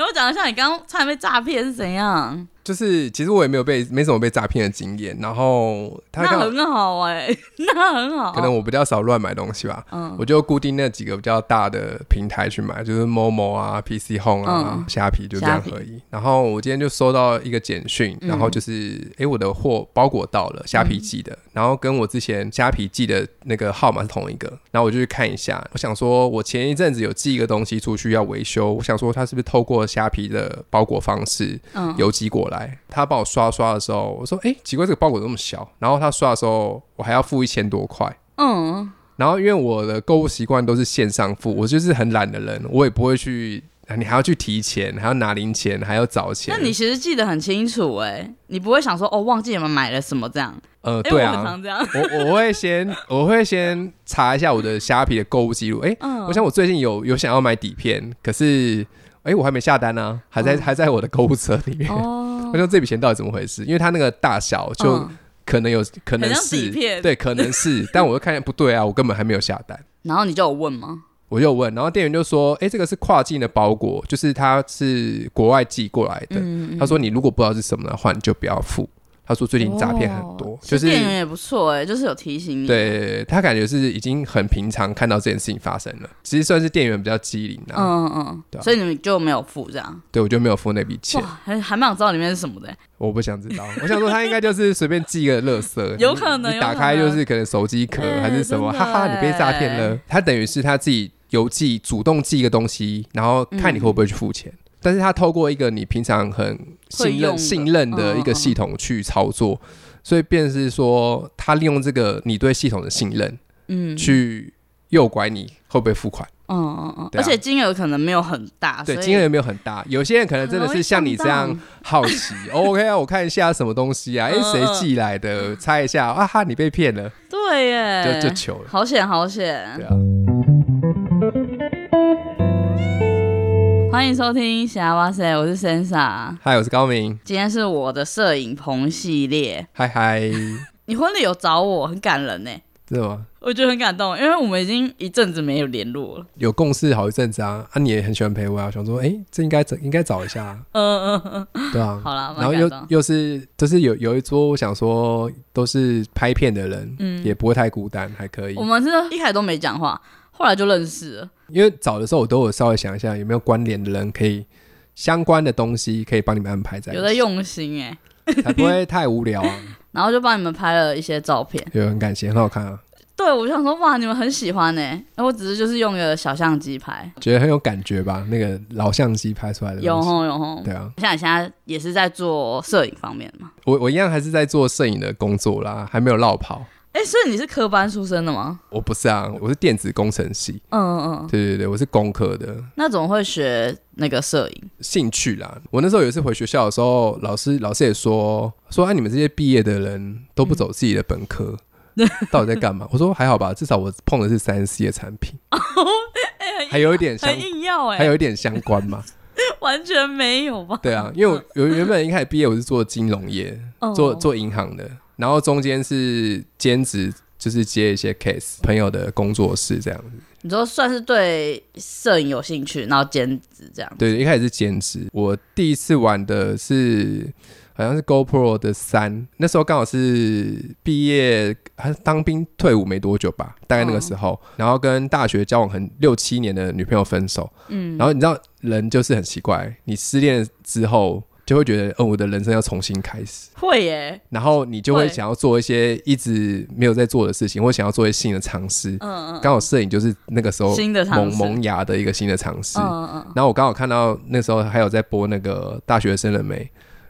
你我讲得像你刚刚差点被诈骗是怎样？就是其实我也没有被没什么被诈骗的经验，然后他那很好哎、欸，那很好。可能我比较少乱买东西吧，嗯，我就固定那几个比较大的平台去买，就是 Momo 啊、PC Home 啊、虾、嗯、皮就这样而已。然后我今天就收到一个简讯，然后就是哎、嗯，我的货包裹到了，虾皮寄的、嗯，然后跟我之前虾皮寄的那个号码是同一个，然后我就去看一下，我想说我前一阵子有寄一个东西出去要维修，我想说他是不是透过虾皮的包裹方式邮寄过来。嗯他帮我刷刷的时候，我说：“哎、欸，奇怪，这个包裹这么小。”然后他刷的时候，我还要付一千多块。嗯。然后因为我的购物习惯都是线上付，我就是很懒的人，我也不会去，你还要去提钱，还要拿零钱，还要找钱。那你其实记得很清楚哎、欸，你不会想说哦，忘记你们买了什么这样？呃，对啊，我我，我会先我会先查一下我的虾皮的购物记录。哎、欸嗯，我想我最近有有想要买底片，可是。哎、欸，我还没下单呢、啊，还在、哦、还在我的购物车里面。哦、我说这笔钱到底怎么回事？因为它那个大小就可能有、嗯、可能是对，可能是，但我又看见不对啊，我根本还没有下单。然后你就有问吗？我就问，然后店员就说：“哎、欸，这个是跨境的包裹，就是它是国外寄过来的。嗯”他说：“你如果不知道是什么的话，你就不要付。”他说最近诈骗很多，哦、就是店员也不错哎，就是有提醒你。对，他感觉是已经很平常看到这件事情发生了，其实算是店员比较机灵的。嗯嗯对、啊，所以你们就没有付这样？对，我就没有付那笔钱。还还蛮想知道里面是什么的。我不想知道，我想说他应该就是随便寄个垃圾，有可能。你打开就是可能手机壳还是什么，哈哈，你被诈骗了。他等于是他自己邮寄，主动寄一个东西，然后看你会不会去付钱。嗯但是他透过一个你平常很信任、信任的一个系统去操作，嗯、所以便是说，他利用这个你对系统的信任，嗯，去诱拐你会不会付款？嗯嗯嗯，而且金额可能没有很大，对，金额也没有很大。有些人可能真的是像你这样好奇，OK 啊，我看一下什么东西啊？哎、欸，谁寄来的？猜一下啊哈，你被骗了？对耶，就就求了，好险好险，对啊。欢迎收听《霞哇塞》，我是 Sansa，嗨，我是高明。今天是我的摄影棚系列，嗨嗨。你婚礼有找我，很感人呢，是吗？我觉得很感动，因为我们已经一阵子没有联络了，有共事好一阵子啊。啊，你也很喜欢陪我啊，想说，哎、欸，这应该找，应该找一下。嗯嗯嗯，对啊。好了，然后又又是，就是有有一桌，我想说都是拍片的人，嗯，也不会太孤单，还可以。我们是一开始都没讲话。后来就认识了，因为找的时候我都有稍微想一下有没有关联的人，可以相关的东西可以帮你们安排在。有在用心哎，才不会太无聊啊。然后就帮你们拍了一些照片，有很感谢，很好看啊。对，我想说哇，你们很喜欢哎，我只是就是用个小相机拍，觉得很有感觉吧？那个老相机拍出来的，有吼有吼，对啊。像你现在也是在做摄影方面嘛？我我一样还是在做摄影的工作啦，还没有落跑。哎、欸，所以你是科班出身的吗？我不是啊，我是电子工程系。嗯嗯，对对对，我是工科的。那怎么会学那个摄影？兴趣啦。我那时候有一次回学校的时候，老师老师也说说，哎、啊，你们这些毕业的人都不走自己的本科，嗯、到底在干嘛？我说还好吧，至少我碰的是三 C 的产品，还有一点像，硬要哎，还有一点相关嘛？完全没有吧？对啊，因为我 原本一开始毕业我是做金融业，哦、做做银行的。然后中间是兼职，就是接一些 case，朋友的工作室这样子。你说算是对摄影有兴趣，然后兼职这样。对，一开始是兼职。我第一次玩的是好像是 GoPro 的三，那时候刚好是毕业还是当兵退伍没多久吧，大概那个时候。嗯、然后跟大学交往很六七年的女朋友分手。嗯。然后你知道人就是很奇怪，你失恋之后。就会觉得，哦，我的人生要重新开始。会耶。然后你就会想要做一些一直没有在做的事情，或想要做一些新的尝试。嗯嗯。刚好摄影就是那个时候萌萌芽的一个新的尝试。嗯嗯。然后我刚好看到那时候还有在播那个大学生了没？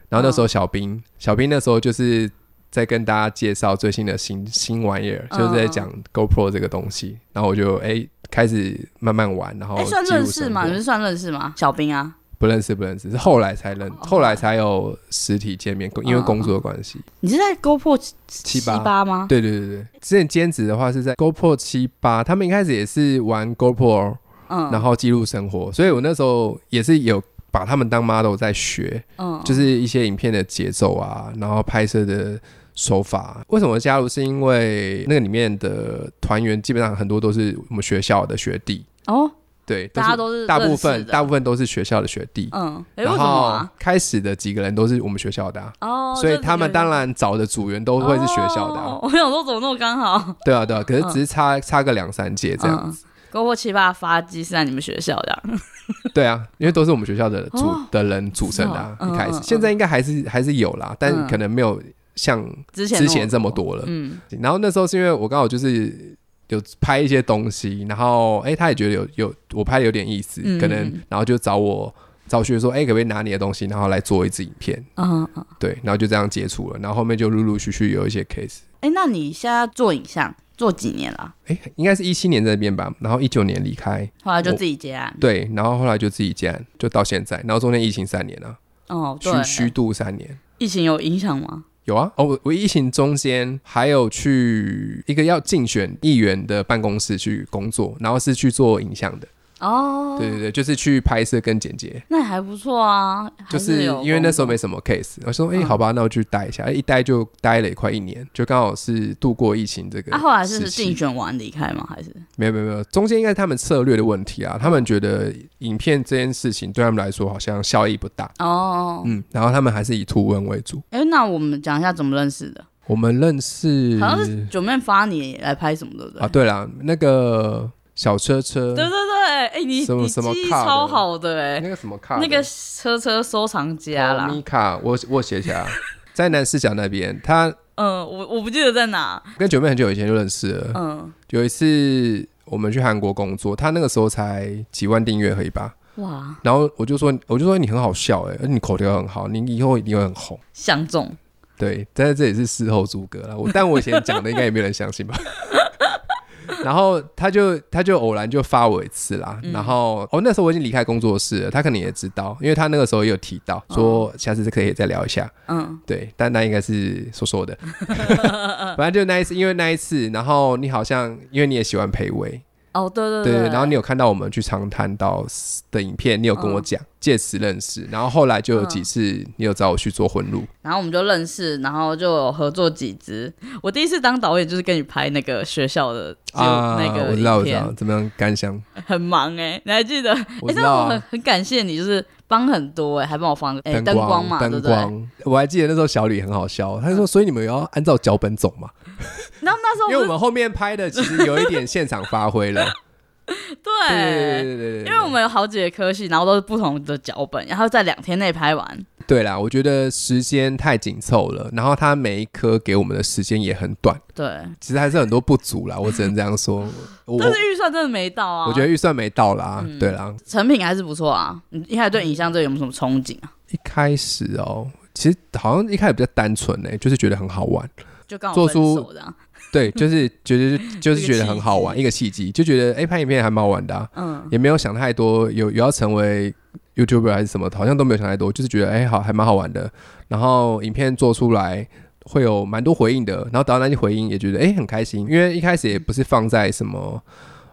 然后那时候小兵，嗯、小兵那时候就是在跟大家介绍最新的新新玩意儿，嗯、就是在讲 GoPro 这个东西。然后我就哎、欸、开始慢慢玩，然后哎、欸、算认识吗？你是算认识吗？小兵啊。不认识，不认识，是后来才认，oh, 后来才有实体见面，oh, 因为工作的关系。你是在 GoPro 七八吗？对对对对，之前兼职的话是在 GoPro 七八，他们一开始也是玩 GoPro，嗯，然后记录生活，所以我那时候也是有把他们当 model 在学，嗯，就是一些影片的节奏啊，然后拍摄的手法。为什么加入？是因为那个里面的团员基本上很多都是我们学校的学弟哦。对，大家都是大部分大部分都是学校的学弟。嗯，然后开始的几个人都是我们学校的哦，所以他们当然找的组员都会是学校的。我想说怎么那么刚好？对啊对啊，可是只是差差个两三届这样子。篝火七八发迹是在你们学校的？对啊，因为都是我们学校的组的人组成的。一开始现在应该还是还是有啦，但可能没有像之前之前这么多了。嗯，然后那时候是因为我刚好就是。有拍一些东西，然后哎、欸，他也觉得有有我拍的有点意思，嗯、可能然后就找我找学说，哎、欸，可不可以拿你的东西，然后来做一支影片？嗯嗯，对，然后就这样接触了，然后后面就陆陆续续有一些 case。哎、欸，那你现在做影像做几年了？哎、欸，应该是一七年在那边吧，然后一九年离开，后来就自己接案。对，然后后来就自己接案，就到现在，然后中间疫情三年了。哦，对，虚虚度三年。疫情有影响吗？有啊，哦，我疫情中间还有去一个要竞选议员的办公室去工作，然后是去做影像的。哦，对对对，就是去拍摄跟剪接，那还不错啊。就是因为那时候没什么 case，我说哎、欸，好吧，那我去待一下，一待就待了快一年，就刚好是度过疫情这个。啊，后来是竞选完离开吗？还是没有没有没有，中间应该是他们策略的问题啊。他们觉得影片这件事情对他们来说好像效益不大哦，嗯，然后他们还是以图文为主。哎、欸，那我们讲一下怎么认识的？我们认识好像是九妹发你来拍什么的，对不对？啊，对了，那个。小车车，对对对，哎，你什么什么卡超好的哎，那个什么卡，那个车车收藏家啦，米卡，我我写起来，在南四角那边，他，嗯，我我不记得在哪，跟九妹很久以前就认识了，嗯，有一次我们去韩国工作，他那个时候才几万订阅而已吧，哇，然后我就说，我就说你很好笑哎，而你口条很好，你以后一定会很红，相中，对，但是这也是事后诸葛了，我但我以前讲的应该也没有人相信吧。然后他就他就偶然就发我一次啦，嗯、然后哦那时候我已经离开工作室了，他可能也知道，因为他那个时候也有提到说下次可以再聊一下，嗯，对，但那应该是说说的，反正就那一次，因为那一次，然后你好像因为你也喜欢裴伟。哦，对对对，对，然后你有看到我们去长滩岛的影片，你有跟我讲，借此认识，然后后来就有几次你有找我去做婚录，然后我们就认识，然后就有合作几支。我第一次当导演就是跟你拍那个学校的啊，那个我知道我知道，怎么样感想？很忙哎，你还记得？我知道，很很感谢你，就是帮很多哎，还帮我放哎灯光嘛，灯光。我还记得那时候小李很好笑，他就说，所以你们要按照脚本走嘛？然后那时候，因为我们后面拍的其实有一点现场发挥了，对，对对对，因为我们有好几个科系，然后都是不同的脚本，然后在两天内拍完。对啦，我觉得时间太紧凑了，然后他每一科给我们的时间也很短，对，其实还是很多不足啦，我只能这样说。但是预算真的没到啊，我觉得预算没到啦，嗯、对啦，成品还是不错啊。你一开始对影像这有没有什么憧憬啊？一开始哦，其实好像一开始比较单纯呢、欸，就是觉得很好玩。就刚好做出 对，就是 觉得就是觉得很好玩，一个契机，就觉得哎，拍影片还蛮好玩的，嗯，也没有想太多，有有要成为 YouTuber 还是什么，好像都没有想太多，就是觉得哎，好还蛮好玩的。然后影片做出来会有蛮多回应的，然后得到那些回应也觉得哎很开心，因为一开始也不是放在什么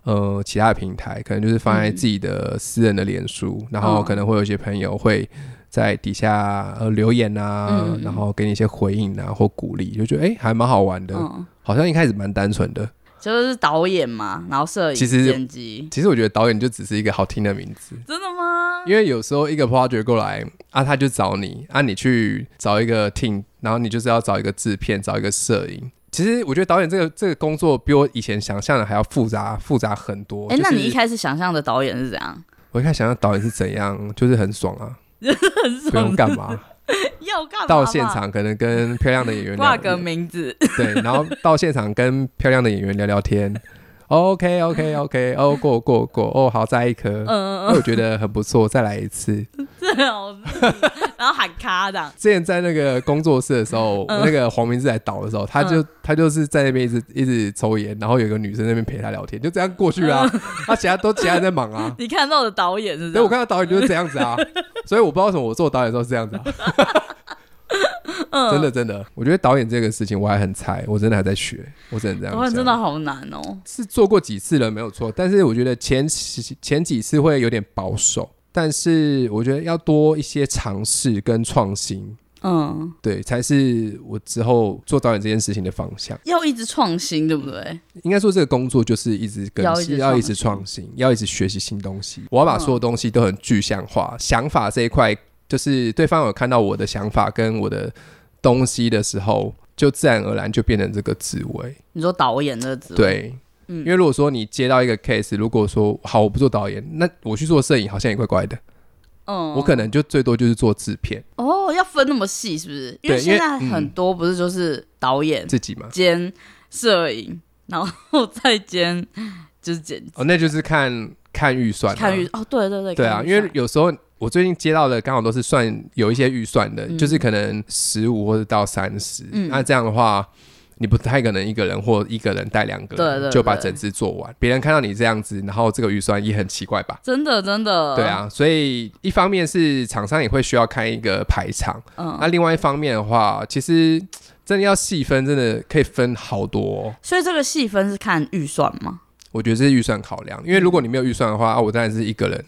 呃其他的平台，可能就是放在自己的私人的脸书，然后可能会有一些朋友会。在底下呃留言啊，嗯、然后给你一些回应啊或鼓励，就觉得哎、欸、还蛮好玩的，嗯、好像一开始蛮单纯的，就是导演嘛，然后摄影、其实剪辑。其实我觉得导演就只是一个好听的名字，真的吗？因为有时候一个 project 过来啊，他就找你啊，你去找一个 team，然后你就是要找一个制片，找一个摄影。其实我觉得导演这个这个工作比我以前想象的还要复杂复杂很多。哎、欸，就是、那你一开始想象的导演是怎样？我一开始想象导演是怎样，就是很爽啊。不用干嘛，要干嘛？到现场可能跟漂亮的演员挂个名字，对，然后到现场跟漂亮的演员聊聊天。OK OK OK，哦过过过，哦好再一颗，嗯嗯嗯，我觉得很不错，再来一次。然后喊卡的。之前在那个工作室的时候，那个黄明志来导的时候，他就他就是在那边一直一直抽烟，然后有个女生在那边陪他聊天，就这样过去啊。他其他都其他人在忙啊。你看到的导演是？对，我看到导演就是这样子啊。所以我不知道为什么我做导演的时候是这样子啊。嗯、真的真的，我觉得导演这个事情我还很菜，我真的还在学，我只能这样。导演真的好难哦。是做过几次了没有错，但是我觉得前前几次会有点保守，但是我觉得要多一些尝试跟创新，嗯，对，才是我之后做导演这件事情的方向。要一直创新，对不对？应该说这个工作就是一直更新，要一直创新，要一直学习新东西。我要把所有东西都很具象化，嗯、想法这一块，就是对方有看到我的想法跟我的东西的时候，就自然而然就变成这个职位。你说导演这个职位？对。嗯，因为如果说你接到一个 case，如果说好，我不做导演，那我去做摄影好像也怪怪的。嗯，我可能就最多就是做制片。哦，要分那么细是不是？因为现在很多不是就是导演自己嘛，兼摄影，然后再兼就是剪辑。哦，那就是看看预算，看预哦，对对对，对啊，因为有时候我最近接到的刚好都是算有一些预算的，就是可能十五或者到三十，那这样的话。你不太可能一个人或一个人带两个人就把整支做完，别人看到你这样子，然后这个预算也很奇怪吧？真的真的。对啊，所以一方面是厂商也会需要看一个排场，嗯，那另外一方面的话，其实真的要细分，真的可以分好多哦。所以这个细分是看预算吗？我觉得这是预算考量，因为如果你没有预算的话，啊，我当然是一个人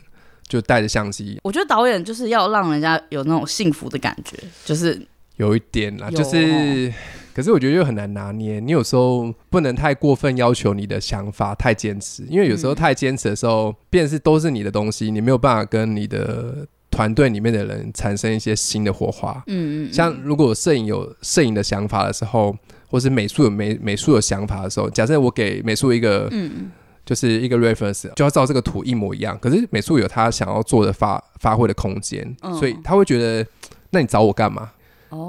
就带着相机。我觉得导演就是要让人家有那种幸福的感觉，就是有一点啦，就是。可是我觉得又很难拿捏，你有时候不能太过分要求你的想法，太坚持，因为有时候太坚持的时候，变成是都是你的东西，你没有办法跟你的团队里面的人产生一些新的火花。嗯嗯。像如果摄影有摄影的想法的时候，或是美术有美美术有想法的时候，假设我给美术一个，嗯，就是一个 reference，就要照这个图一模一样。可是美术有他想要做的发发挥的空间，所以他会觉得，那你找我干嘛？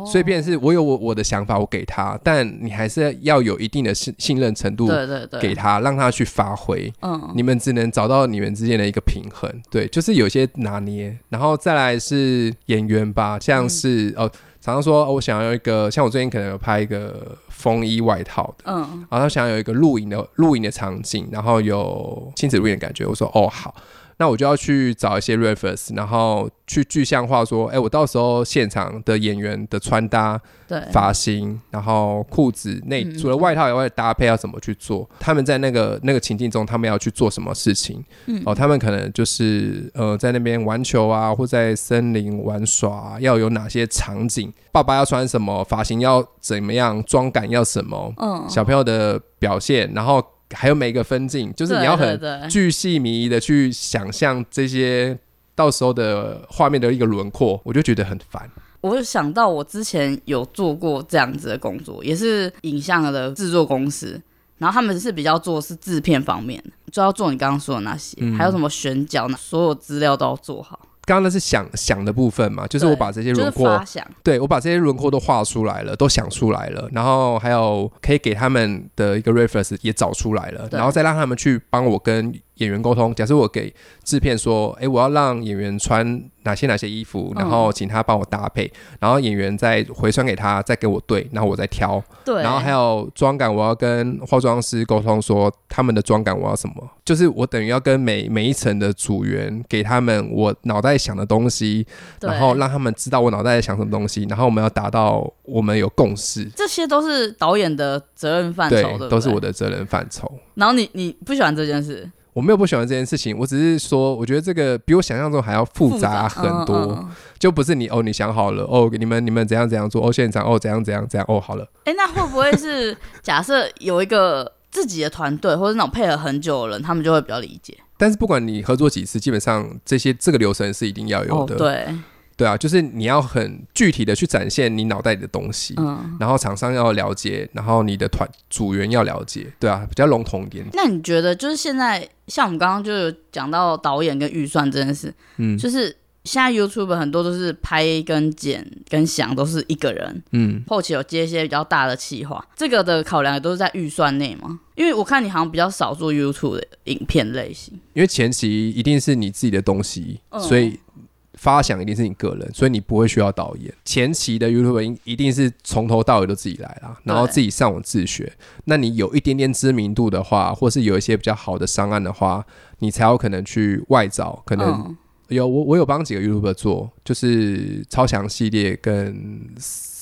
所以，便是我有我我的想法，我给他，但你还是要有一定的信信任程度，对对对，给他，让他去发挥。嗯，你们只能找到你们之间的一个平衡，对，就是有些拿捏。然后再来是演员吧，像是、嗯、哦，常常说我想要一个，像我最近可能有拍一个风衣外套的，嗯，然后他想要有一个露营的露营的场景，然后有亲子露营的感觉，我说哦好。那我就要去找一些 reference，然后去具象化说，哎、欸，我到时候现场的演员的穿搭、对发型，然后裤子内除了外套以外的搭配要怎么去做？他们在那个那个情境中，他们要去做什么事情？嗯、哦，他们可能就是呃，在那边玩球啊，或在森林玩耍、啊，要有哪些场景？爸爸要穿什么？发型要怎么样？妆感要什么？嗯，小朋友的表现，然后。还有每一个分镜，就是你要很巨细靡遗的去想象这些到时候的画面的一个轮廓，我就觉得很烦。我就想到我之前有做过这样子的工作，也是影像的制作公司，然后他们是比较做的是制片方面，就要做你刚刚说的那些，嗯、还有什么选角，所有资料都要做好。刚刚那是想想的部分嘛，就是我把这些轮廓，就是、对，我把这些轮廓都画出来了，都想出来了，然后还有可以给他们的一个 reference 也找出来了，然后再让他们去帮我跟演员沟通。假设我给制片说，哎，我要让演员穿哪些哪些衣服，然后请他帮我搭配，嗯、然后演员再回传给他，再给我对，然后我再挑。对，然后还有妆感，我要跟化妆师沟通说他们的妆感我要什么，就是我等于要跟每每一层的组员给他们我脑袋想的东西，然后让他们知道我脑袋在想什么东西，然后我们要达到我们有共识。这些都是导演的责任范畴，对，对对，都是我的责任范畴。然后你你不喜欢这件事？我没有不喜欢这件事情，我只是说，我觉得这个比我想象中还要复杂很多，嗯嗯、就不是你哦，你想好了哦，你们你们怎样怎样做哦，现场哦怎样怎样怎样哦，好了。哎、欸，那会不会是假设有一个自己的团队，或者那种配合很久的人，他们就会比较理解？但是不管你合作几次，基本上这些这个流程是一定要有的。哦、对。对啊，就是你要很具体的去展现你脑袋里的东西，嗯，然后厂商要了解，然后你的团组员要了解，对啊，比较笼统一点。那你觉得，就是现在像我们刚刚就有讲到导演跟预算这件事，嗯，就是现在 YouTube 很多都是拍跟剪跟想都是一个人，嗯，后期有接一些比较大的企划，这个的考量也都是在预算内吗？因为我看你好像比较少做 YouTube 的影片类型，因为前期一定是你自己的东西，嗯，所以。发想一定是你个人，所以你不会需要导演。前期的 YouTube 一定是从头到尾都自己来啦，然后自己上网自学。那你有一点点知名度的话，或是有一些比较好的商案的话，你才有可能去外找。可能有我我有帮几个 YouTuber 做，就是超强系列跟。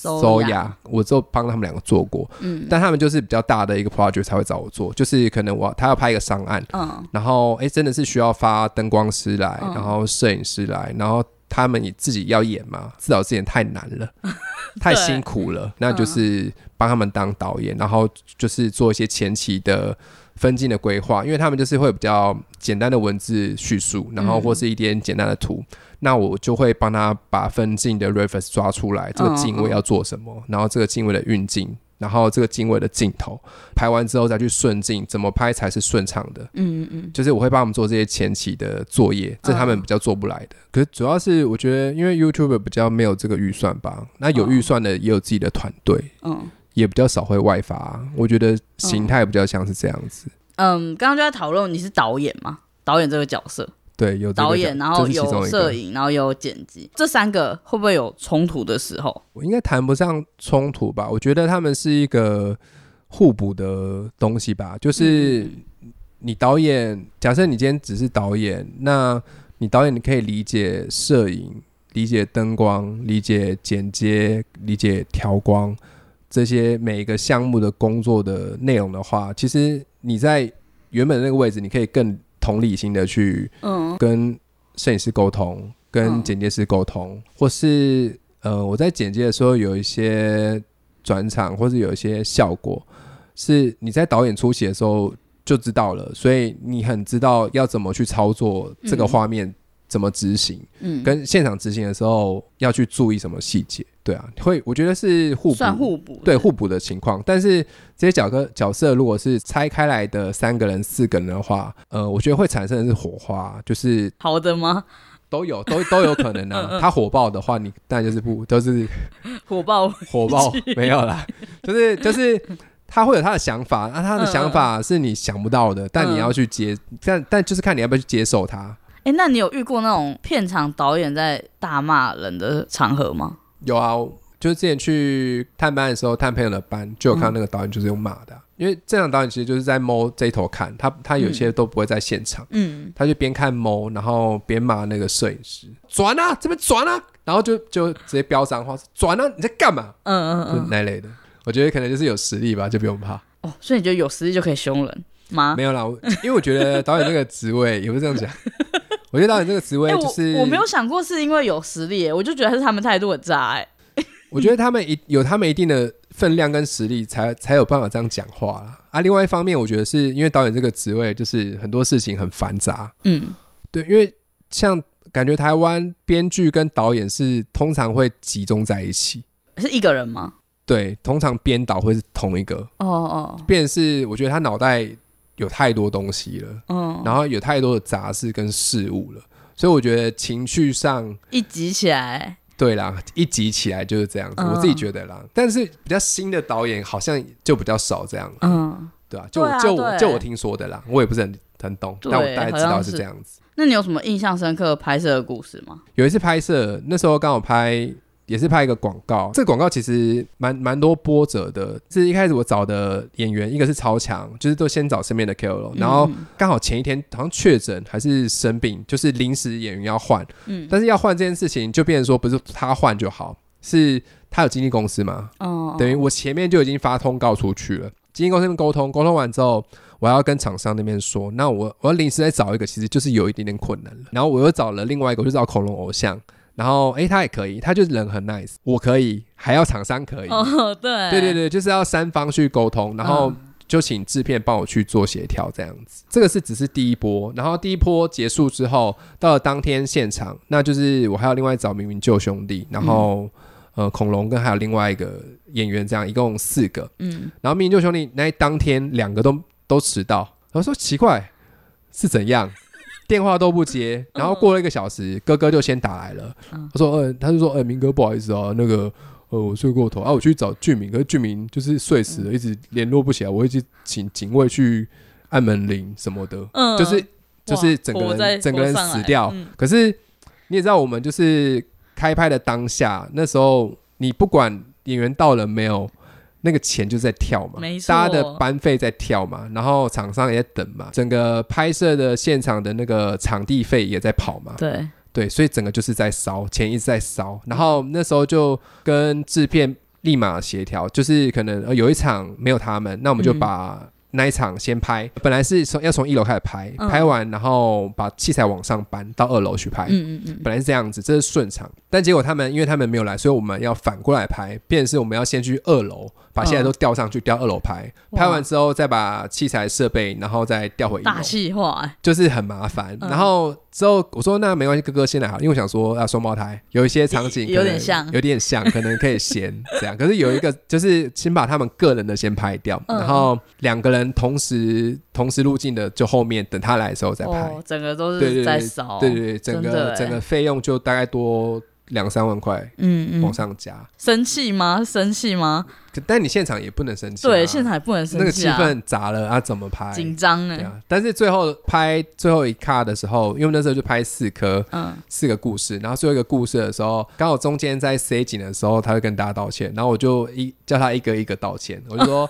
搜雅，我就帮他们两个做过，嗯，但他们就是比较大的一个 project 才会找我做，就是可能我他要拍一个商案，嗯，然后哎、欸，真的是需要发灯光师来，嗯、然后摄影师来，然后他们也自己要演嘛，自导自演太难了，太辛苦了，那就是帮他们当导演，然后就是做一些前期的分镜的规划，因为他们就是会比较简单的文字叙述，然后或是一点简单的图，那我就会帮他把分镜的 reference 抓出来，这个镜位要做什么，然后这个镜位的运镜。然后这个经纬的镜头拍完之后再去顺镜，怎么拍才是顺畅的？嗯嗯，就是我会帮他们做这些前期的作业，这他们比较做不来的。可是主要是我觉得，因为 YouTuber 比较没有这个预算吧，那有预算的也有自己的团队，嗯，也比较少会外发。我觉得形态比较像是这样子。嗯，刚刚就在讨论你是导演吗？导演这个角色。对，有导演，然后有摄影，然后有剪辑，这三个会不会有冲突的时候？我应该谈不上冲突吧。我觉得他们是一个互补的东西吧。就是你导演，假设你今天只是导演，那你导演你可以理解摄影、理解灯光、理解剪接、理解调光这些每一个项目的工作的内容的话，其实你在原本那个位置，你可以更。同理心的去跟摄影师沟通，跟剪接师沟通，或是呃，我在剪接的时候有一些转场，或是有一些效果，是你在导演出席的时候就知道了，所以你很知道要怎么去操作这个画面。怎么执行？嗯，跟现场执行的时候要去注意什么细节？对啊，会我觉得是互补，算互补，对互补的情况。但是这些角色角色如果是拆开来的三个人、四个人的话，呃，我觉得会产生的是火花，就是好的吗？都有，都都有可能啊。他火爆的话，你当然就是不都是火爆，火爆没有啦，就是就是他会有他的想法，那他的想法是你想不到的，但你要去接，但但就是看你要不要去接受他。哎，那你有遇过那种片场导演在大骂人的场合吗？有啊，就是之前去探班的时候，探朋友的班，就有看到那个导演就是用骂的，嗯、因为这样导演其实就是在摸这一头看，他他有些都不会在现场，嗯，他就边看摸，然后边骂那个摄影师，转啊，这边转啊，然后就就直接飙脏话，转啊，你在干嘛？嗯嗯嗯，那类的，我觉得可能就是有实力吧，就不用怕。哦，所以你觉得有实力就可以凶人吗？没有啦，因为我觉得导演那个职位也不是这样讲。我觉得导演这个职位就是、欸我，我没有想过是因为有实力，我就觉得是他们态度很渣。哎，我觉得他们一有他们一定的分量跟实力才，才才有办法这样讲话啦。啊，另外一方面，我觉得是因为导演这个职位就是很多事情很繁杂。嗯，对，因为像感觉台湾编剧跟导演是通常会集中在一起，是一个人吗？对，通常编导会是同一个。哦哦，便是我觉得他脑袋。有太多东西了，嗯，然后有太多的杂事跟事物了，所以我觉得情绪上一集起来，对啦，一集起来就是这样子，嗯、我自己觉得啦。但是比较新的导演好像就比较少这样，嗯，对啊，就就我就我听说的啦，我也不是很很懂，但我大概知道是这样子。那你有什么印象深刻拍摄的故事吗？有一次拍摄，那时候刚好拍。也是拍一个广告，这个广告其实蛮蛮多波折的。是一开始我找的演员，一个是超强，就是都先找身边的 KOL，然后刚好前一天好像确诊还是生病，就是临时演员要换。嗯，但是要换这件事情就变成说不是他换就好，是他有经纪公司嘛？哦，等于我前面就已经发通告出去了，经纪公司那边沟通，沟通完之后，我要跟厂商那边说，那我我要临时再找一个，其实就是有一点点困难了。然后我又找了另外一个，我就找恐龙偶像。然后，哎，他也可以，他就是人很 nice，我可以，还要厂商可以，哦，对，对对对，就是要三方去沟通，然后就请制片帮我去做协调，这样子。这个是只是第一波，然后第一波结束之后，到了当天现场，那就是我还要另外找明明救兄弟，然后、嗯、呃恐龙跟还有另外一个演员，这样一共四个，嗯，然后明明救兄弟那当天两个都都迟到，我说奇怪是怎样？电话都不接，然后过了一个小时，嗯、哥哥就先打来了。嗯、他说：“呃，他就说，呃，明哥，不好意思啊，那个，呃，我睡过头。啊，我去找俊明，可是俊明就是睡死了，嗯、一直联络不起来，我一直请警卫去按门铃什么的，嗯、就是就是整个人整个人死掉。嗯、可是你也知道，我们就是开拍的当下，那时候你不管演员到了没有。”那个钱就在跳嘛，没错，大家的班费在跳嘛，然后厂商也在等嘛，整个拍摄的现场的那个场地费也在跑嘛，对。对，所以整个就是在烧，钱一直在烧，然后那时候就跟制片立马协调，就是可能有一场没有他们，那我们就把那一场先拍，本来是从要从一楼开始拍，嗯、拍完然后把器材往上搬到二楼去拍。嗯嗯嗯，本来是这样子，这是顺场。但结果他们因为他们没有来，所以我们要反过来拍，变成是我们要先去二楼把器材都吊上去，吊二楼拍。拍完之后再把器材设备，然后再调回一楼。大气化，就是很麻烦。嗯、然后之后我说那没关系，哥哥先来好，因为我想说要双胞胎，有一些场景有点像，有点像，可能可以先 这样。可是有一个就是先把他们个人的先拍掉，嗯、然后两个人。同时同时入镜的，就后面等他来的时候再拍，哦、整个都是在烧，对对对，整个整个费用就大概多两三万块，嗯嗯，往上加。生气吗？生气吗？但你现场也不能生气、啊，对，现场也不能生气、啊，那个气氛砸了啊，怎么拍？紧张哎。但是最后拍最后一卡的时候，因为那时候就拍四颗，嗯，四个故事，然后最后一个故事的时候，刚好中间在塞景的时候，他会跟大家道歉，然后我就一叫他一个一个道歉，我就说。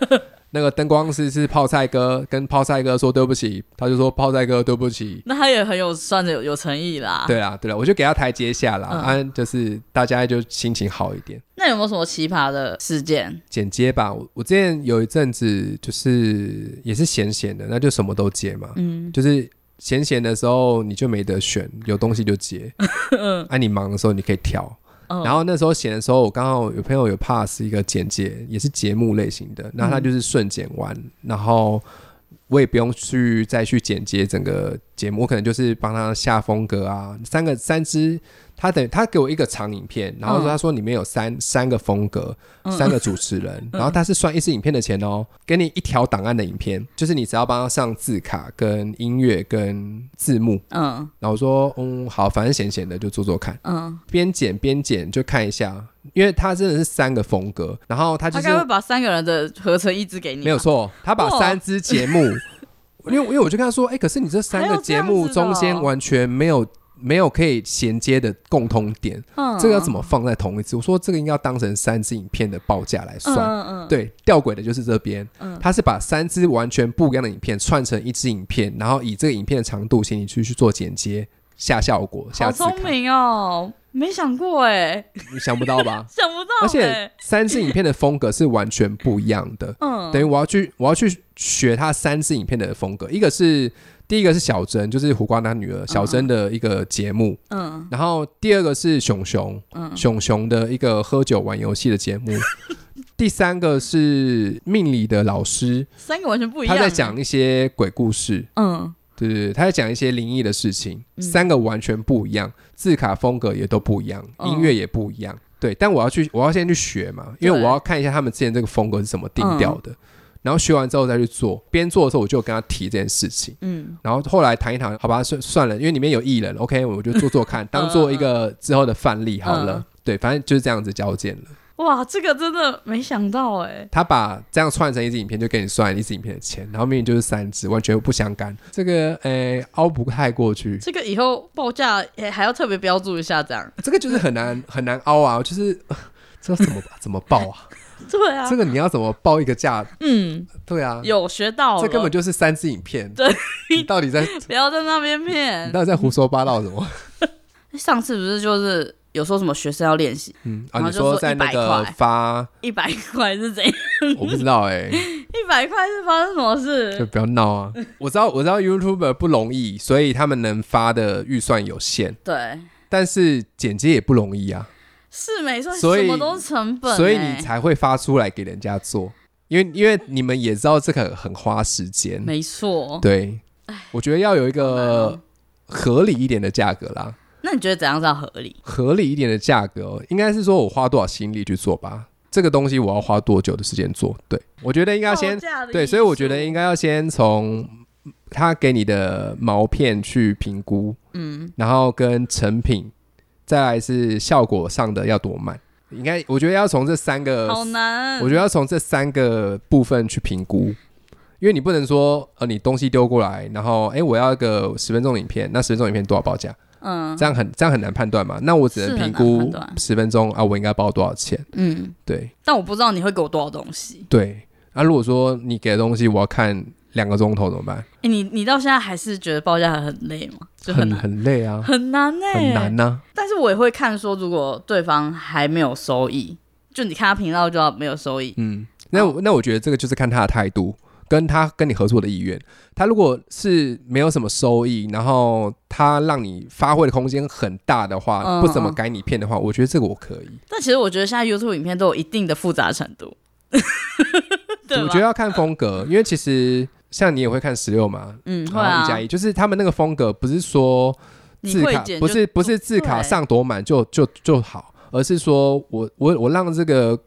那个灯光师是泡菜哥，跟泡菜哥说对不起，他就说泡菜哥对不起。那他也很有算的有有诚意啦。对啊，对啊，我就给他台阶下啦，啊、嗯，就是大家就心情好一点。那有没有什么奇葩的事件？剪接吧，我我之前有一阵子就是也是闲闲的，那就什么都接嘛。嗯，就是闲闲的时候你就没得选，有东西就接。嗯，啊，你忙的时候你可以挑。然后那时候写的时候，我刚好有朋友有 pass 一个剪接，也是节目类型的，那他就是顺剪完，然后我也不用去再去剪接整个节目，我可能就是帮他下风格啊，三个三支。他等他给我一个长影片，然后说他说里面有三、嗯、三个风格，嗯、三个主持人，嗯、然后他是算一支影片的钱哦，给你一条档案的影片，就是你只要帮他上字卡、跟音乐、跟字幕，嗯，然后我说嗯好，反正闲闲的就做做看，嗯，边剪边剪就看一下，因为他真的是三个风格，然后他就是他该会把三个人的合成一支给你，没有错，他把三支节目，因为因为我就跟他说，哎、欸，可是你这三个节目中间完全没有。没有可以衔接的共通点，嗯、这个要怎么放在同一支？我说这个应该要当成三支影片的报价来算。嗯嗯、对，吊诡的就是这边，嗯、他是把三支完全不一样的影片串成一支影片，然后以这个影片的长度，请你去去做剪接、下效果。下好聪明哦，没想过哎，你想不到吧？想不到，而且三支影片的风格是完全不一样的。嗯，等于我要去，我要去学他三支影片的风格，一个是。第一个是小珍，就是胡瓜他女儿小珍的一个节目。嗯，然后第二个是熊熊，嗯，熊熊的一个喝酒玩游戏的节目。第三个是命理的老师，三个完全不一样。他在讲一些鬼故事，嗯，对对对，他在讲一些灵异的事情，三个完全不一样，字卡风格也都不一样，音乐也不一样。对，但我要去，我要先去学嘛，因为我要看一下他们之前这个风格是怎么定调的。然后学完之后再去做，边做的时候我就跟他提这件事情，嗯，然后后来谈一谈，好吧，算算了，因为里面有艺人，OK，我就做做看，当做一个之后的范例好了，嗯、对，反正就是这样子交件了。哇，这个真的没想到哎，他把这样串成一支影片，就给你算一支影片的钱，然后明明就是三支，完全不相干，这个诶凹不太过去。这个以后报价也还要特别标注一下，这样。这个就是很难很难凹啊，就是这怎么怎么报啊？对啊，这个你要怎么报一个价？嗯，对啊，有学到，这根本就是三支影片。对，你到底在 不要在那边骗？你到底在胡说八道什么？上次不是就是有说什么学生要练习？嗯，啊，你说在那个发一百块是怎样？我不知道哎，一百块是发生什么事？就不要闹啊！我知道，我知道 YouTuber 不容易，所以他们能发的预算有限。对，但是剪接也不容易啊。是没错，所以什么都是成本，所以你才会发出来给人家做，因为因为你们也知道这个很花时间，没错。对，我觉得要有一个合理一点的价格啦。那你觉得怎样叫合理？合理一点的价格，应该是说我花多少心力去做吧。这个东西我要花多久的时间做？对，我觉得应该要先对，所以我觉得应该要先从他给你的毛片去评估，嗯，然后跟成品。再来是效果上的要多慢，应该我觉得要从这三个，好难。我觉得要从这三个部分去评估，因为你不能说呃你东西丢过来，然后哎我要一个十分钟影片，那十分钟影片多少报价？嗯，这样很这样很难判断嘛。那我只能评估十分钟啊，我应该报多少钱？嗯，对。但我不知道你会给我多少东西。对，那、啊、如果说你给的东西我要看。两个钟头怎么办？欸、你你到现在还是觉得报价很累吗？就很很，很累啊，很难呢、欸，很难呐、啊。但是我也会看说，如果对方还没有收益，就你看他频道就要没有收益。嗯，那、哦、那我觉得这个就是看他的态度。跟他跟你合作的意愿。他如果是没有什么收益，然后他让你发挥的空间很大的话，嗯、不怎么改你片的话，我觉得这个我可以。但其实我觉得现在 YouTube 影片都有一定的复杂程度。我觉得要看风格，因为其实像你也会看十六嘛，嗯，会啊，一加一就是他们那个风格，不是说字卡不是不是字卡上多满就就就好，而是说我我我让这个。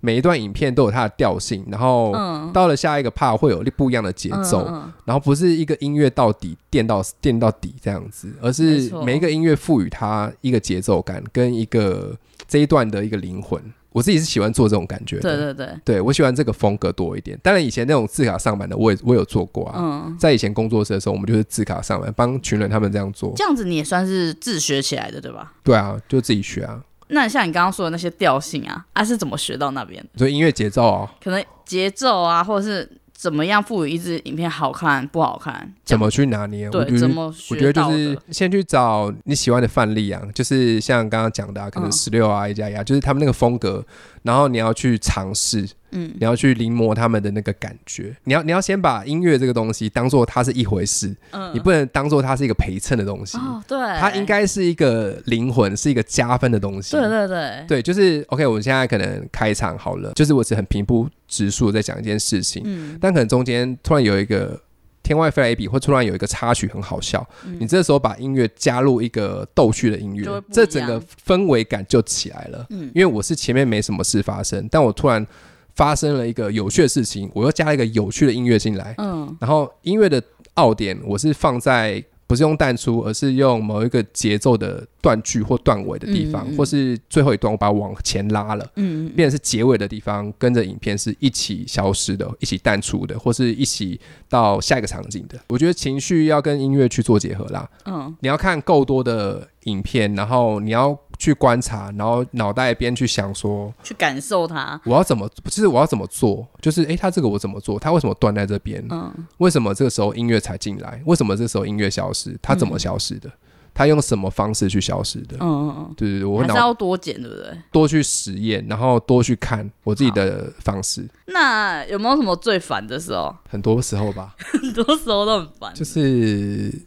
每一段影片都有它的调性，然后到了下一个 part 会有不一样的节奏，嗯、然后不是一个音乐到底垫到垫到底这样子，而是每一个音乐赋予它一个节奏感跟一个这一段的一个灵魂。我自己是喜欢做这种感觉的，对对对，对我喜欢这个风格多一点。当然以前那种字卡上版的我也我有做过啊，嗯、在以前工作室的时候，我们就是字卡上版，帮群人他们这样做。这样子你也算是自学起来的对吧？对啊，就自己学啊。那像你刚刚说的那些调性啊，啊是怎么学到那边的？所以音乐节奏啊，可能节奏啊，或者是怎么样赋予一支影片好看不好看？怎么去拿捏？对，怎么？我觉得就是先去找你喜欢的范例啊，就是像刚刚讲的、啊，可能十六啊、一加一啊，就是他们那个风格，然后你要去尝试。嗯，你要去临摹他们的那个感觉，你要你要先把音乐这个东西当做它是一回事，嗯，你不能当做它是一个陪衬的东西，哦，对，它应该是一个灵魂，是一个加分的东西，对对对，对，就是 OK，我们现在可能开场好了，就是我只很平铺直述在讲一件事情，嗯，但可能中间突然有一个。天外飞来一笔，或突然有一个插曲很好笑，嗯、你这时候把音乐加入一个逗趣的音乐，这整个氛围感就起来了。嗯，因为我是前面没什么事发生，但我突然发生了一个有趣的事情，我又加了一个有趣的音乐进来。嗯，然后音乐的奥点我是放在。不是用淡出，而是用某一个节奏的断句或断尾的地方，嗯、或是最后一段我把它往前拉了，嗯，变成是结尾的地方，跟着影片是一起消失的，一起淡出的，或是一起到下一个场景的。我觉得情绪要跟音乐去做结合啦。嗯，你要看够多的影片，然后你要。去观察，然后脑袋边去想说，去感受它。我要怎么？其实我要怎么做？就是，诶，他这个我怎么做？他为什么断在这边？嗯，为什么这个时候音乐才进来？为什么这时候音乐消失？他怎么消失的？他用什么方式去消失的？嗯嗯嗯，对对对，我还是要多剪，对不对？多去实验，然后多去看我自己的方式。那有没有什么最烦的时候？很多时候吧，很多时候都很烦，就是。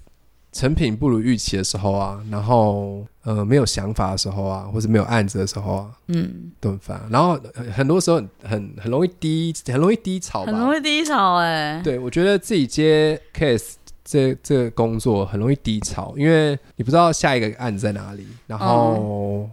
成品不如预期的时候啊，然后呃没有想法的时候啊，或者没有案子的时候啊，嗯，都很烦。然后很多时候很很容易低，很容易低潮吧，很容易低潮哎、欸。对，我觉得自己接 case 这这个工作很容易低潮，因为你不知道下一个案子在哪里，然后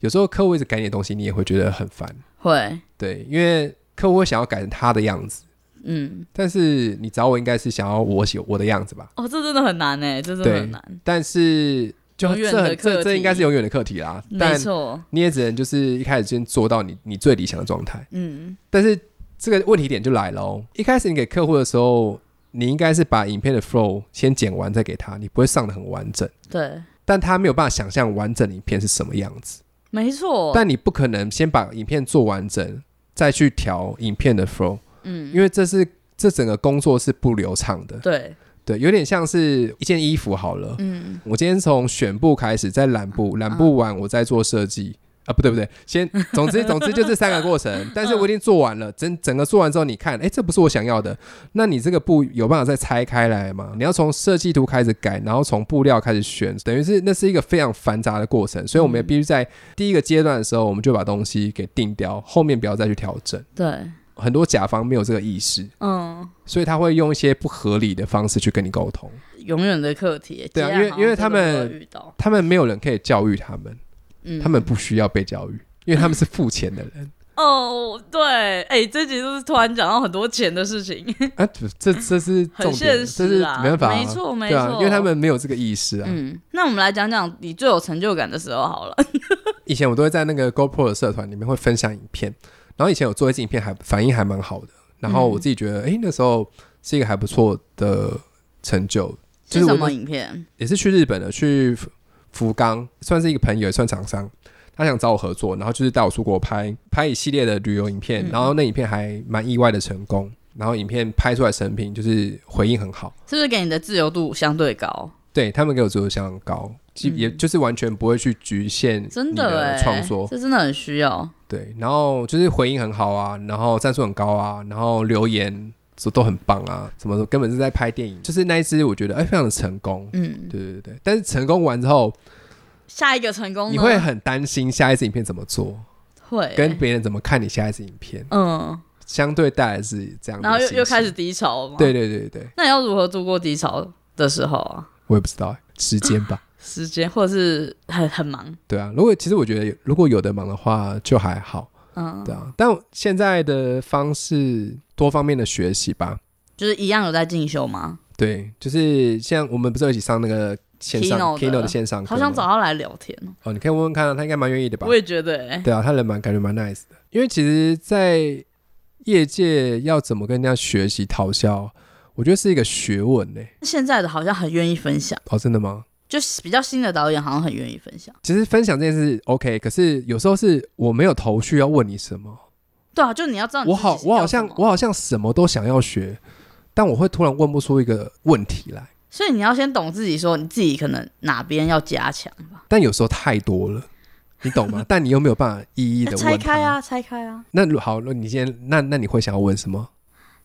有时候客户一直改你的东西，你也会觉得很烦。会，对，因为客户会想要改成他的样子。嗯，但是你找我应该是想要我喜我的样子吧？哦，这真的很难哎，这真的很难。但是就这这这应该是永远的课题啦。没错，你也只能就是一开始先做到你你最理想的状态。嗯，但是这个问题点就来了哦。一开始你给客户的时候，你应该是把影片的 flow 先剪完再给他，你不会上的很完整。对，但他没有办法想象完整的影片是什么样子。没错，但你不可能先把影片做完整，再去调影片的 flow。嗯，因为这是这整个工作是不流畅的。对对，有点像是一件衣服好了。嗯，我今天从选布开始，在染布，染布完我再做设计啊，不对不对，先总之总之就这三个过程。但是我已经做完了，整整个做完之后，你看，哎，这不是我想要的。那你这个布有办法再拆开来吗？你要从设计图开始改，然后从布料开始选，等于是那是一个非常繁杂的过程。所以我们也必须在第一个阶段的时候，我们就把东西给定掉，后面不要再去调整。对。很多甲方没有这个意识，嗯，所以他会用一些不合理的方式去跟你沟通，永远的课题。对啊，因为因为他们他们没有人可以教育他们，嗯，他们不需要被教育，因为他们是付钱的人。哦，对，哎，这集就是突然讲到很多钱的事情，啊，这这是重点，这是没办法，没错没错，因为他们没有这个意识啊。嗯，那我们来讲讲你最有成就感的时候好了。以前我都会在那个 GoPro 的社团里面会分享影片。然后以前有做一支影片，还反应还蛮好的。然后我自己觉得，哎、嗯，那时候是一个还不错的成就。是什么影片？也是去日本的，去福冈，算是一个朋友，也算厂商。他想找我合作，然后就是带我出国拍拍一系列的旅游影片。嗯、然后那影片还蛮意外的成功。然后影片拍出来成品就是回应很好。是不是给你的自由度相对高？对，他们给我自由度相当高，嗯、也就是完全不会去局限真的创作。这真的很需要。对，然后就是回应很好啊，然后赞数很高啊，然后留言都都很棒啊，什么的根本是在拍电影。就是那一支，我觉得哎、欸，非常的成功。嗯，对对对。但是成功完之后，下一个成功，你会很担心下一支影片怎么做，会跟别人怎么看你下一支影片。嗯，相对带来是这样，然后又又开始低潮了嘛。对对对对。那你要如何度过低潮的时候啊？我也不知道，时间吧。时间，或者是很很忙。对啊，如果其实我觉得，如果有的忙的话，就还好。嗯，对啊。但现在的方式，多方面的学习吧。就是一样有在进修吗？对，就是像我们不是一起上那个线上 Kino 的线上课，好想找他来聊天哦。你可以问问看，他应该蛮愿意的吧？我也觉得、欸。对啊，他人蛮感觉蛮 nice 的。因为其实，在业界要怎么跟人家学习讨教，我觉得是一个学问呢、欸。现在的好像很愿意分享哦，真的吗？就是比较新的导演，好像很愿意分享。其实分享这件事 OK，可是有时候是我没有头绪要问你什么。对啊，就你要知道你。我好，我好像我好像什么都想要学，但我会突然问不出一个问题来。所以你要先懂自己，说你自己可能哪边要加强吧。但有时候太多了，你懂吗？但你又没有办法一一的拆开啊，拆开啊。那好，那你先，那那你会想要问什么？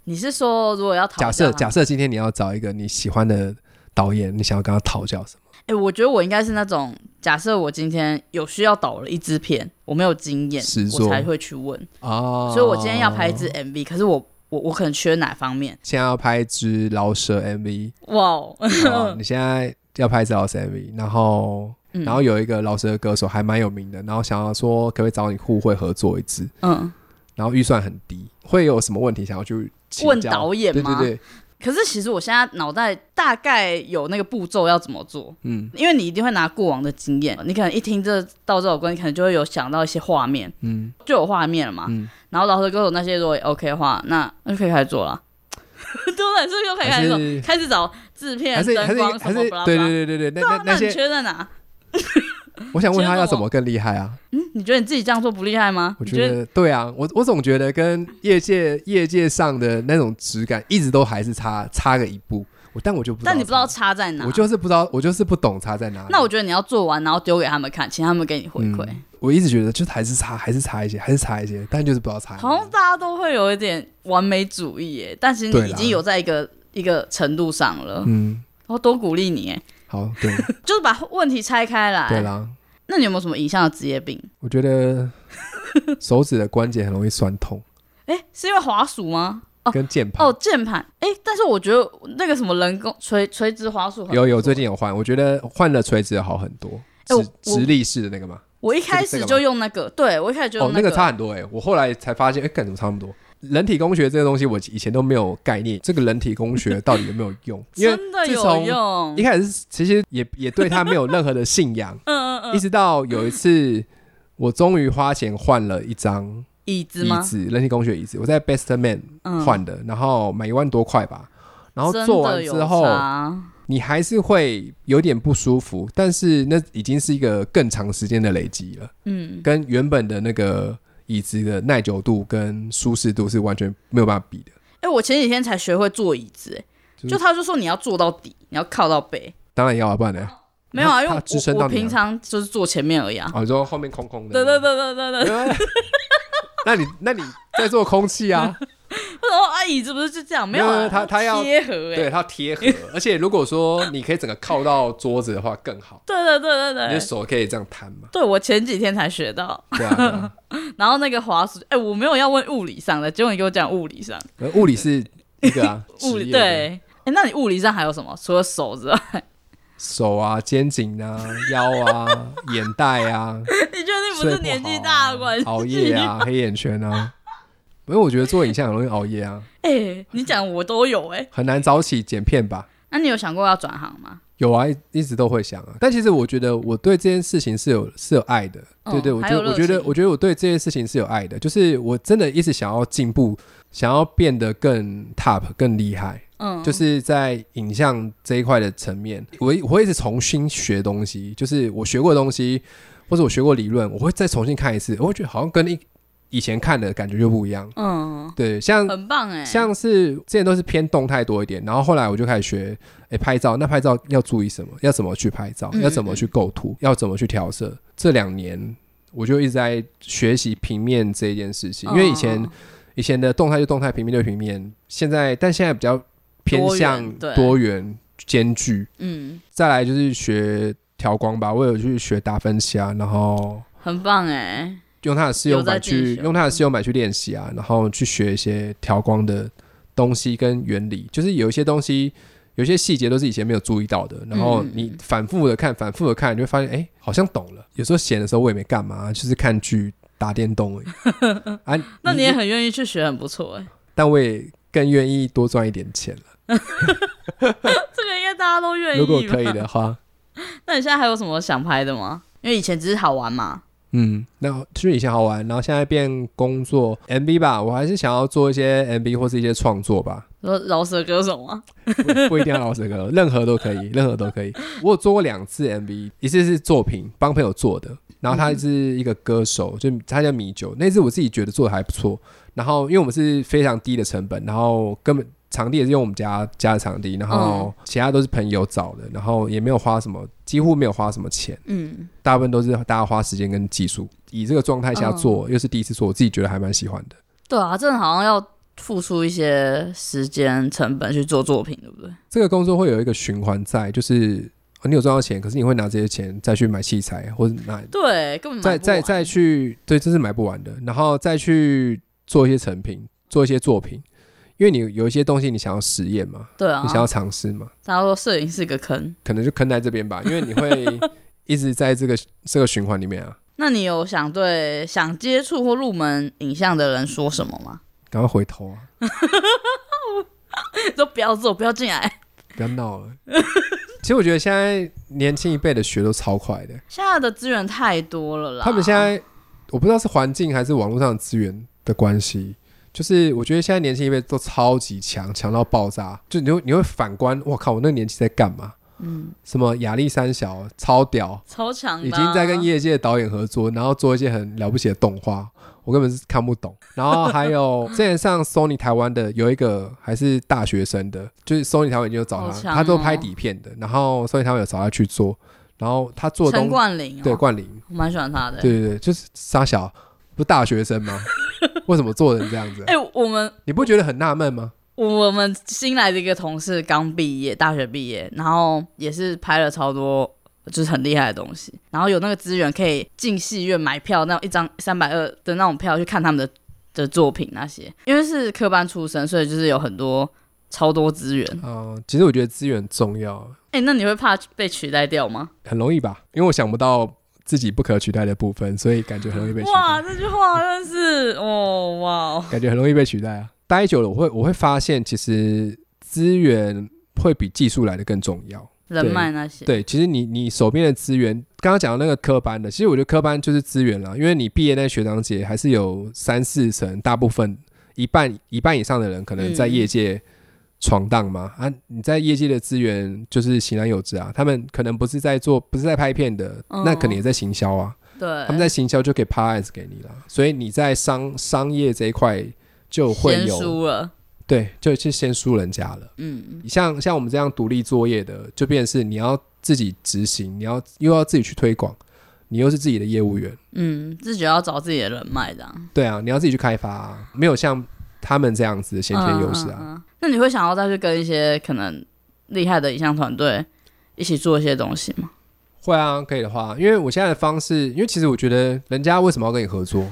你是说如果要讨假设假设今天你要找一个你喜欢的导演，你想要跟他讨教什么？哎、欸，我觉得我应该是那种，假设我今天有需要导了一支片，我没有经验，我才会去问。哦，所以我今天要拍一支 MV，可是我我我可能缺哪方面？现在要拍一支老舍 MV，哇！你现在要拍一支老舍 MV，然后、嗯、然后有一个饶舌的歌手还蛮有名的，然后想要说可不可以找你互惠合作一支？嗯，然后预算很低，会有什么问题想要去问导演吗？对对对。可是其实我现在脑袋大概有那个步骤要怎么做，嗯，因为你一定会拿过往的经验，你可能一听这到这首歌，你可能就会有想到一些画面，嗯，就有画面了嘛，嗯，然后老师歌手那些如果 OK 的话，那那就可以开始做了，对 不对？是不是就可以开始做，开始找制片、灯光什么，对对对对对，那那那些那缺在哪？我想问他要怎么更厉害啊？嗯，你觉得你自己这样做不厉害吗？我觉得对啊，我我总觉得跟业界业界上的那种质感一直都还是差差个一步。我但我就不知道，但你不知道差在哪？我就是不知道，我就是不懂差在哪里。那我觉得你要做完，然后丢给他们看，请他们给你回馈。嗯，我一直觉得就是还是差，还是差一些，还是差一些，但就是不知道差。好像大家都会有一点完美主义耶，但是你已经有在一个一个程度上了。嗯，我多鼓励你哎。好，对，就是把问题拆开来。对啦，那你有没有什么以上的职业病？我觉得 手指的关节很容易酸痛。哎、欸，是因为滑鼠吗？哦，跟键盘。哦，键盘。哎、欸，但是我觉得那个什么人工垂垂直滑鼠有有，最近有换，我觉得换了垂直的好很多。直、欸、直立式的那个吗？我一开始就用那个，对我一开始就用那个，哦、那个差很多哎、欸，我后来才发现，哎、欸，干什么差那么多？人体工学这个东西，我以前都没有概念。这个人体工学到底有没有用？因为自从。一开始其实也也对他没有任何的信仰。嗯嗯嗯。一直到有一次，我终于花钱换了一张椅子吗？椅子，人体工学椅子，我在 Best Man 换的，然后买一万多块吧。然后做完之后，你还是会有点不舒服，但是那已经是一个更长时间的累积了。嗯，跟原本的那个。椅子的耐久度跟舒适度是完全没有办法比的。哎、欸，我前几天才学会坐椅子、欸，哎、就是，就他就说你要坐到底，你要靠到背。当然要啊，不然呢？没有啊，因为我，我平常就是坐前面而已啊。哦，你说后面空空的。对对对对对对。那你那你在做空气啊？哦，啊，椅子不是就这样？没有、啊，他他要贴合，对，他要贴合。而且如果说你可以整个靠到桌子的话，更好。对对对对对，你的手可以这样摊嘛？对，我前几天才学到。对啊。对啊 然后那个滑鼠，哎、欸，我没有要问物理上的，结果你给我讲物理上。物理是一个啊，物理对。哎、欸，那你物理上还有什么？除了手之外，手啊，肩颈啊，腰啊，眼袋啊。你确定不是年纪大的关系、啊？熬夜啊，黑眼圈啊。因为我觉得做影像很容易熬夜啊。哎、欸，你讲我都有哎、欸。很难早起剪片吧？那你有想过要转行吗？有啊，一直都会想啊。但其实我觉得我对这件事情是有是有爱的。哦、对对，我觉得我觉得我觉得我对这件事情是有爱的。就是我真的一直想要进步，想要变得更 top、更厉害。嗯，就是在影像这一块的层面，我我会一直重新学东西。就是我学过的东西，或者我学过理论，我会再重新看一次。我会觉得好像跟一。以前看的感觉就不一样，嗯，对，像很棒哎，像是之前都是偏动态多一点，然后后来我就开始学，哎、欸，拍照，那拍照要注意什么？要怎么去拍照？嗯、要怎么去构图？要怎么去调色？这两年我就一直在学习平面这一件事情，因为以前、哦、以前的动态就动态，平面就平面，现在但现在比较偏向多元兼具。嗯，再来就是学调光吧，我有去学达芬奇啊，然后很棒哎，用他的试用版去用他的试用版去练习啊，然后去学一些调光的东西跟原理，就是有一些东西。有些细节都是以前没有注意到的，然后你反复的看，反复的看，你就会发现，哎，好像懂了。有时候闲的时候我也没干嘛，就是看剧、打电动而已。啊，那你也很愿意去学，很不错哎。但我也更愿意多赚一点钱了。这个应该大家都愿意。如果可以的话，那你现在还有什么想拍的吗？因为以前只是好玩嘛。嗯，那就是以前好玩，然后现在变工作 MV 吧，我还是想要做一些 MV 或是一些创作吧。说饶舌歌手吗？不，不一定要饶舌歌手，任何都可以，任何都可以。我有做过两次 MV，一次是作品帮朋友做的，然后他是一个歌手，就他叫米酒，那次我自己觉得做的还不错。然后因为我们是非常低的成本，然后根本。场地也是用我们家家的场地，然后其他都是朋友找的，然后也没有花什么，几乎没有花什么钱。嗯，大部分都是大家花时间跟技术，以这个状态下做，又是第一次做，我自己觉得还蛮喜欢的。对啊，真的好像要付出一些时间成本去做作品，对不对？这个工作会有一个循环在，就是你有赚到钱，可是你会拿这些钱再去买器材，或者拿对，根本再再再去对，这是买不完的，然后再去做一些成品，做一些作品。因为你有一些东西你想要实验嘛，对啊，你想要尝试嘛。他说摄影是个坑，可能就坑在这边吧，因为你会一直在这个 这个循环里面啊。那你有想对想接触或入门影像的人说什么吗？赶快回头啊！都不要做，不要进来，不要闹了。其实我觉得现在年轻一辈的学都超快的，现在的资源太多了啦。他们现在我不知道是环境还是网络上的资源的关系。就是我觉得现在年轻一辈都超级强，强到爆炸。就你会你会反观，我靠，我那个年纪在干嘛？嗯，什么亚历三小超屌，超强，已经在跟业界的导演合作，然后做一些很了不起的动画，我根本是看不懂。然后还有 之前上 Sony 台湾的有一个还是大学生的，就是 Sony 台湾已经有找他，他都拍底片的，然后 Sony 台湾有找他去做，然后他做东陈冠霖，对冠霖，我蛮喜欢他的，对对对，就是沙小。不大学生吗？为什么做成这样子？哎、欸，我们你不觉得很纳闷吗？我们新来的一个同事刚毕业，大学毕业，然后也是拍了超多，就是很厉害的东西，然后有那个资源可以进戏院买票，那种一张三百二的那种票去看他们的的作品那些。因为是科班出身，所以就是有很多超多资源。哦、呃，其实我觉得资源很重要。哎、欸，那你会怕被取代掉吗？很容易吧，因为我想不到。自己不可取代的部分，所以感觉很容易被取代。哇，这句话真的是哦，哇，感觉很容易被取代啊！待久了，我会我会发现，其实资源会比技术来的更重要。人脉那些，对，其实你你手边的资源，刚刚讲的那个科班的，其实我觉得科班就是资源了，因为你毕业那学长姐还是有三四成，大部分一半一半以上的人可能在业界。嗯闯荡嘛啊！你在业界的资源就是行然有之啊。他们可能不是在做，不是在拍片的，嗯、那可能也在行销啊。对，他们在行销就可以拍案子给你了。所以你在商商业这一块就会有输了，对，就就先输人家了。嗯，像像我们这样独立作业的，就变成是你要自己执行，你要又要自己去推广，你又是自己的业务员，嗯，自己要找自己的人脉这样。对啊，你要自己去开发、啊，没有像。他们这样子的先天优势啊、嗯嗯嗯，那你会想要再去跟一些可能厉害的影像团队一起做一些东西吗？会啊，可以的话，因为我现在的方式，因为其实我觉得人家为什么要跟你合作？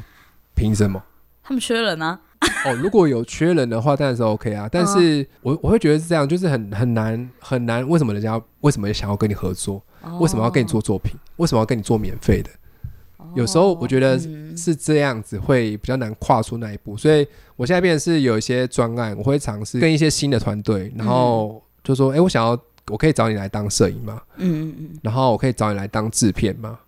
凭什么？他们缺人啊。哦，如果有缺人的话，当然是 OK 啊。但是我我会觉得是这样，就是很很难很难。为什么人家为什么想要跟你合作？哦、为什么要跟你做作品？为什么要跟你做免费的？有时候我觉得是这样子会比较难跨出那一步，所以我现在变成是有一些专案，我会尝试跟一些新的团队，然后就说，哎，我想要，我可以找你来当摄影吗？嗯嗯嗯，然后我可以找你来当制片吗？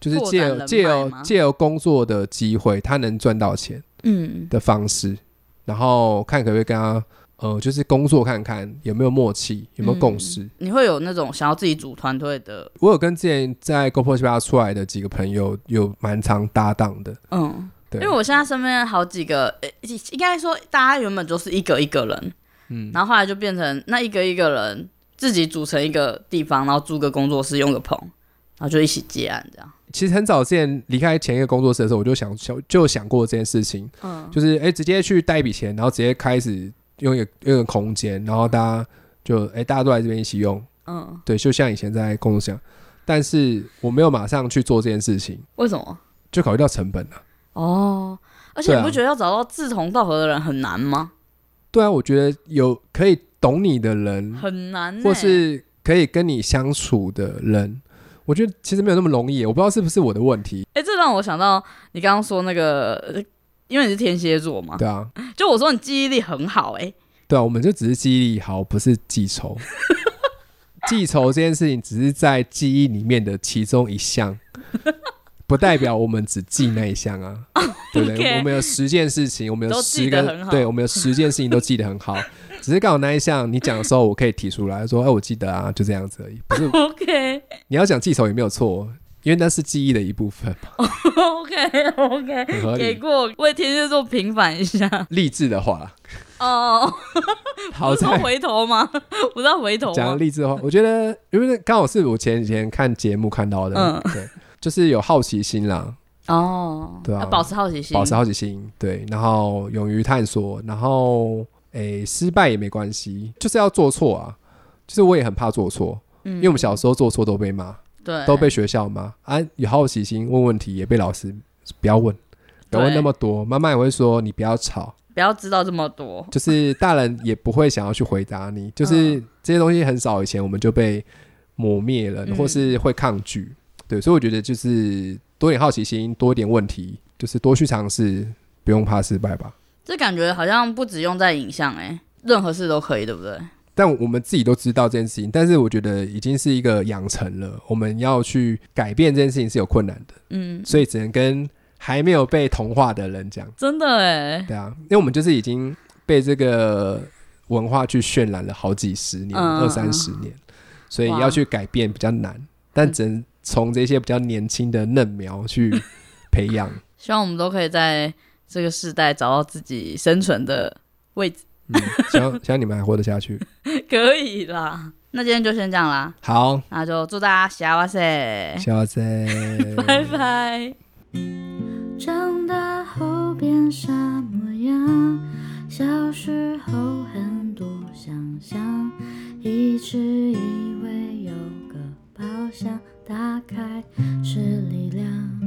就是借由借由借由工作的机会，他能赚到钱，嗯的方式，然后看可不可以跟他。呃，就是工作看看有没有默契，有没有共识。嗯、你会有那种想要自己组团队的？我有跟之前在 GoPro 出来的几个朋友有蛮常搭档的。嗯，对，因为我现在身边好几个，欸、应该说大家原本就是一个一个人，嗯，然后后来就变成那一个一个人自己组成一个地方，然后租个工作室，用个棚，然后就一起接案这样。其实很早之前离开前一个工作室的时候，我就想想就想过这件事情，嗯，就是哎、欸，直接去贷一笔钱，然后直接开始用一个用一个空间，然后大家就哎、欸，大家都来这边一起用，嗯，对，就像以前在工作室，但是我没有马上去做这件事情，为什么？就考虑到成本了。哦，而且你不觉得要找到志同道合的人很难吗？对啊，我觉得有可以懂你的人很难、欸，或是可以跟你相处的人。我觉得其实没有那么容易，我不知道是不是我的问题。哎、欸，这让我想到你刚刚说那个，因为你是天蝎座嘛。对啊。就我说你记忆力很好、欸，哎。对啊，我们就只是记忆力好，不是记仇。记仇这件事情只是在记忆里面的其中一项，不代表我们只记那一项啊。对不对.我们有十件事情，我们有十个，对，我们有十件事情都记得很好。只是刚好那一项你讲的时候，我可以提出来说，哎，我记得啊，就这样子而已。不是，OK。你要讲记仇也没有错，因为那是记忆的一部分嘛。合理。给过为天蝎座平反一下。励志的话。哦。好在回头吗？不知道回头。讲励志的话，我觉得因为刚好是我前几天看节目看到的，嗯，对，就是有好奇心啦。哦。对啊。保持好奇心。保持好奇心，对，然后勇于探索，然后。诶、欸，失败也没关系，就是要做错啊。就是我也很怕做错，嗯，因为我们小时候做错都被骂，对，都被学校骂啊。有好奇心问问题也被老师不要问，不要问那么多。妈妈也会说你不要吵，不要知道这么多。就是大人也不会想要去回答你，就是这些东西很少以前我们就被磨灭了，或是会抗拒。嗯、对，所以我觉得就是多点好奇心，多一点问题，就是多去尝试，不用怕失败吧。这感觉好像不只用在影像，哎，任何事都可以，对不对？但我们自己都知道这件事情，但是我觉得已经是一个养成了。我们要去改变这件事情是有困难的，嗯，所以只能跟还没有被同化的人讲。真的哎，对啊，因为我们就是已经被这个文化去渲染了好几十年、嗯、二三十年，所以要去改变比较难，但只能从这些比较年轻的嫩苗去培养。希望我们都可以在。这个时代找到自己生存的位置，嗯，希望希望你们还活得下去，可以啦。那今天就先这样啦，好，那就祝大家幸せ，幸せ，拜拜。长大后变啥模样？小时候很多想象，一直以为有个宝箱，打开是力量。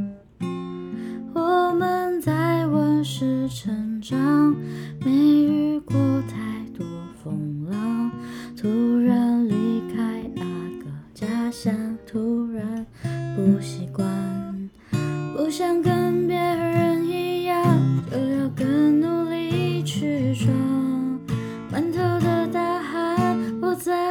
我们在温室成长，没遇过太多风浪，突然离开那个家乡，突然不习惯，不想跟别人一样，就要更努力去闯，满头的大汗，不再